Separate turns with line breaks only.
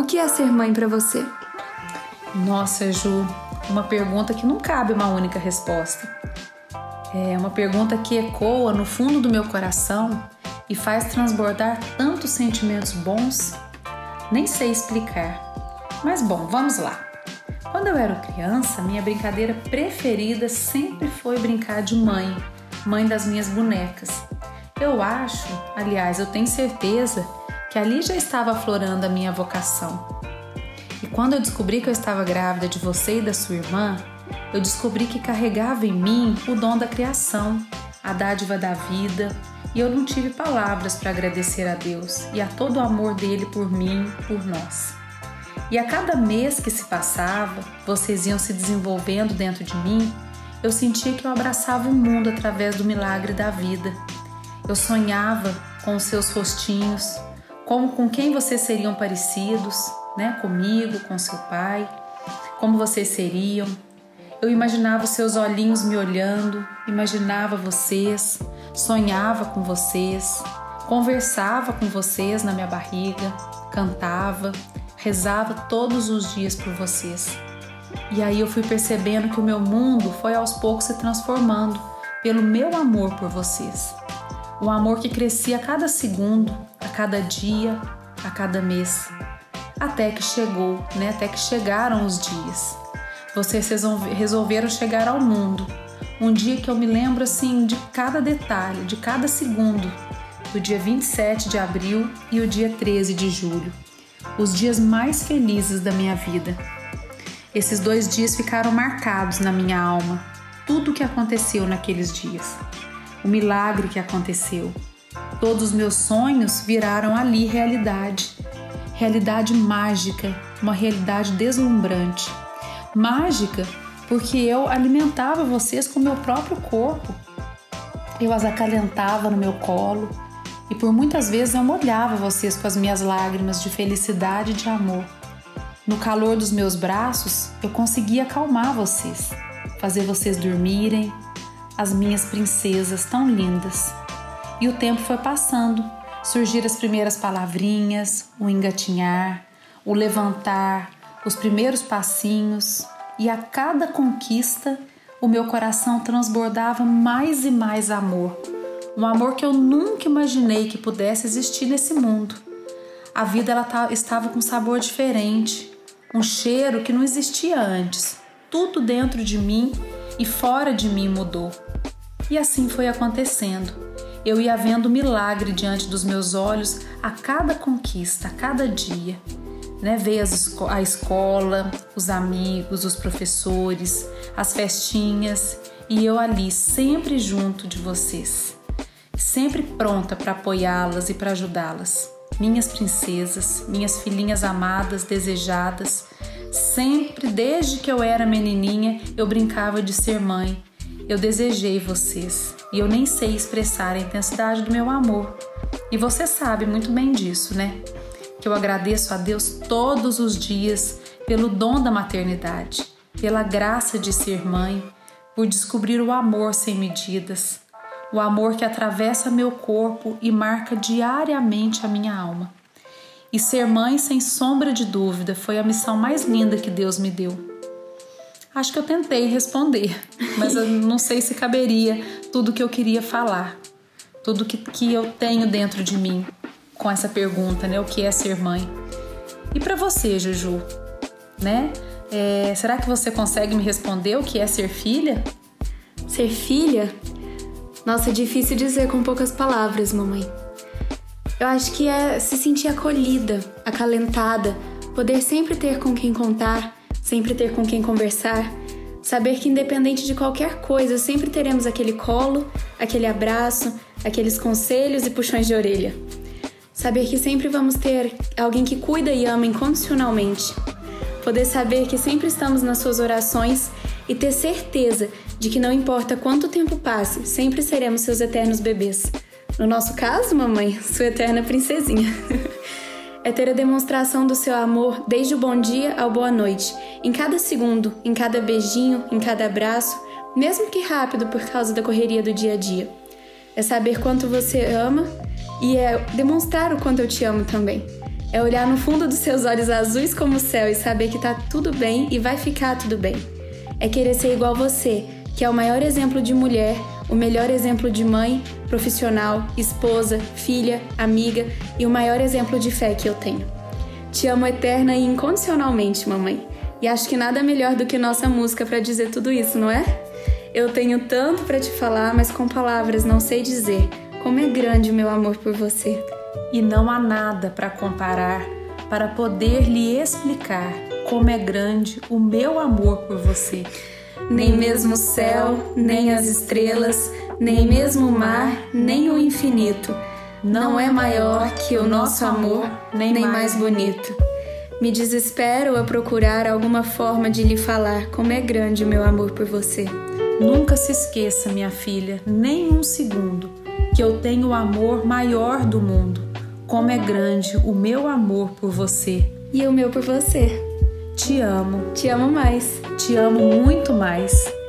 O que é ser mãe para você?
Nossa, Ju, uma pergunta que não cabe uma única resposta. É uma pergunta que ecoa no fundo do meu coração e faz transbordar tantos sentimentos bons. Nem sei explicar. Mas bom, vamos lá. Quando eu era criança, minha brincadeira preferida sempre foi brincar de mãe, mãe das minhas bonecas. Eu acho, aliás, eu tenho certeza que ali já estava aflorando a minha vocação. E quando eu descobri que eu estava grávida de você e da sua irmã, eu descobri que carregava em mim o dom da criação, a dádiva da vida, e eu não tive palavras para agradecer a Deus e a todo o amor dele por mim, por nós. E a cada mês que se passava, vocês iam se desenvolvendo dentro de mim, eu sentia que eu abraçava o mundo através do milagre da vida. Eu sonhava com os seus rostinhos, como com quem vocês seriam parecidos, né? Comigo, com seu pai, como vocês seriam. Eu imaginava os seus olhinhos me olhando, imaginava vocês, sonhava com vocês, conversava com vocês na minha barriga, cantava, rezava todos os dias por vocês. E aí eu fui percebendo que o meu mundo foi aos poucos se transformando pelo meu amor por vocês. Um amor que crescia a cada segundo, cada dia, a cada mês. Até que chegou, né? Até que chegaram os dias. Vocês resolveram chegar ao mundo. Um dia que eu me lembro assim de cada detalhe, de cada segundo, do dia 27 de abril e o dia 13 de julho os dias mais felizes da minha vida. Esses dois dias ficaram marcados na minha alma, tudo o que aconteceu naqueles dias, o milagre que aconteceu. Todos os meus sonhos viraram ali realidade, realidade mágica, uma realidade deslumbrante. Mágica porque eu alimentava vocês com meu próprio corpo. Eu as acalentava no meu colo, e por muitas vezes eu molhava vocês com as minhas lágrimas de felicidade e de amor. No calor dos meus braços, eu conseguia acalmar vocês, fazer vocês dormirem, as minhas princesas tão lindas. E o tempo foi passando, surgiram as primeiras palavrinhas, o engatinhar, o levantar, os primeiros passinhos, e a cada conquista o meu coração transbordava mais e mais amor um amor que eu nunca imaginei que pudesse existir nesse mundo. A vida ela estava com um sabor diferente, um cheiro que não existia antes. Tudo dentro de mim e fora de mim mudou. E assim foi acontecendo. Eu ia vendo milagre diante dos meus olhos a cada conquista, a cada dia. Né? Veio a escola, os amigos, os professores, as festinhas e eu ali, sempre junto de vocês sempre pronta para apoiá-las e para ajudá-las. Minhas princesas, minhas filhinhas amadas, desejadas, sempre desde que eu era menininha eu brincava de ser mãe. Eu desejei vocês e eu nem sei expressar a intensidade do meu amor. E você sabe muito bem disso, né? Que eu agradeço a Deus todos os dias pelo dom da maternidade, pela graça de ser mãe, por descobrir o amor sem medidas, o amor que atravessa meu corpo e marca diariamente a minha alma. E ser mãe, sem sombra de dúvida, foi a missão mais linda que Deus me deu. Acho que eu tentei responder, mas eu não sei se caberia tudo que eu queria falar, tudo que, que eu tenho dentro de mim com essa pergunta, né? O que é ser mãe? E para você, Juju, né? É, será que você consegue me responder o que é ser filha?
Ser filha nossa, é difícil dizer com poucas palavras, mamãe. Eu acho que é se sentir acolhida, acalentada, poder sempre ter com quem contar, sempre ter com quem conversar, saber que independente de qualquer coisa, sempre teremos aquele colo, aquele abraço, aqueles conselhos e puxões de orelha. Saber que sempre vamos ter alguém que cuida e ama incondicionalmente. Poder saber que sempre estamos nas suas orações e ter certeza de que não importa quanto tempo passe, sempre seremos seus eternos bebês. No nosso caso, mamãe, sua eterna princesinha. é ter a demonstração do seu amor desde o bom dia ao boa noite, em cada segundo, em cada beijinho, em cada abraço, mesmo que rápido por causa da correria do dia a dia. É saber quanto você ama e é demonstrar o quanto eu te amo também. É olhar no fundo dos seus olhos azuis como o céu e saber que tá tudo bem e vai ficar tudo bem. É querer ser igual você, que é o maior exemplo de mulher, o melhor exemplo de mãe, profissional, esposa, filha, amiga e o maior exemplo de fé que eu tenho. Te amo eterna e incondicionalmente, mamãe. E acho que nada melhor do que nossa música para dizer tudo isso, não é? Eu tenho tanto para te falar, mas com palavras não sei dizer como é grande o meu amor por você
e não há nada para comparar para poder lhe explicar como é grande o meu amor por você.
Nem mesmo o céu, nem as estrelas, nem mesmo o mar, nem o infinito não é maior que o nosso amor, nem, mais bonito. Me desespero a procurar alguma forma de lhe falar como é grande o meu amor por você.
Nunca se esqueça, minha filha, nem um segundo, que eu tenho o amor maior do mundo como é grande o meu amor por você.
E o meu por você.
Te amo.
Te amo mais.
Te amo muito mais.